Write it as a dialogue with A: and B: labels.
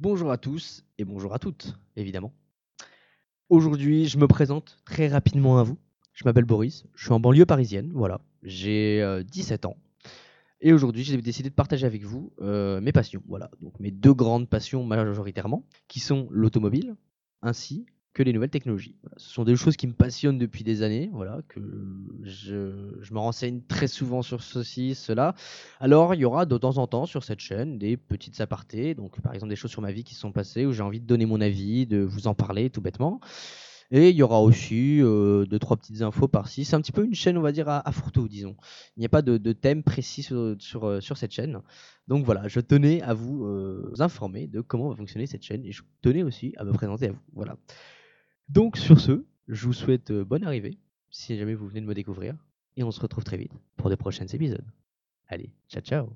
A: Bonjour à tous et bonjour à toutes, évidemment. Aujourd'hui, je me présente très rapidement à vous. Je m'appelle Boris, je suis en banlieue parisienne, voilà. J'ai euh, 17 ans. Et aujourd'hui, j'ai décidé de partager avec vous euh, mes passions, voilà. Donc mes deux grandes passions majoritairement, qui sont l'automobile ainsi que les nouvelles technologies. Ce sont des choses qui me passionnent depuis des années, voilà, que je, me renseigne très souvent sur ceci, cela. Alors, il y aura de temps en temps sur cette chaîne des petites apartés, donc par exemple des choses sur ma vie qui se sont passées, où j'ai envie de donner mon avis, de vous en parler tout bêtement. Et il y aura aussi euh, deux, trois petites infos par-ci. C'est un petit peu une chaîne, on va dire, à, à fourre-tout, disons. Il n'y a pas de, thème précis sur, euh, sur cette chaîne. Donc voilà, je tenais à vous euh, informer de comment va fonctionner cette chaîne et je tenais aussi à me présenter à vous. Voilà. Donc sur ce, je vous souhaite euh, bonne arrivée, si jamais vous venez de me découvrir. Et on se retrouve très vite pour de prochains épisodes. Allez, ciao ciao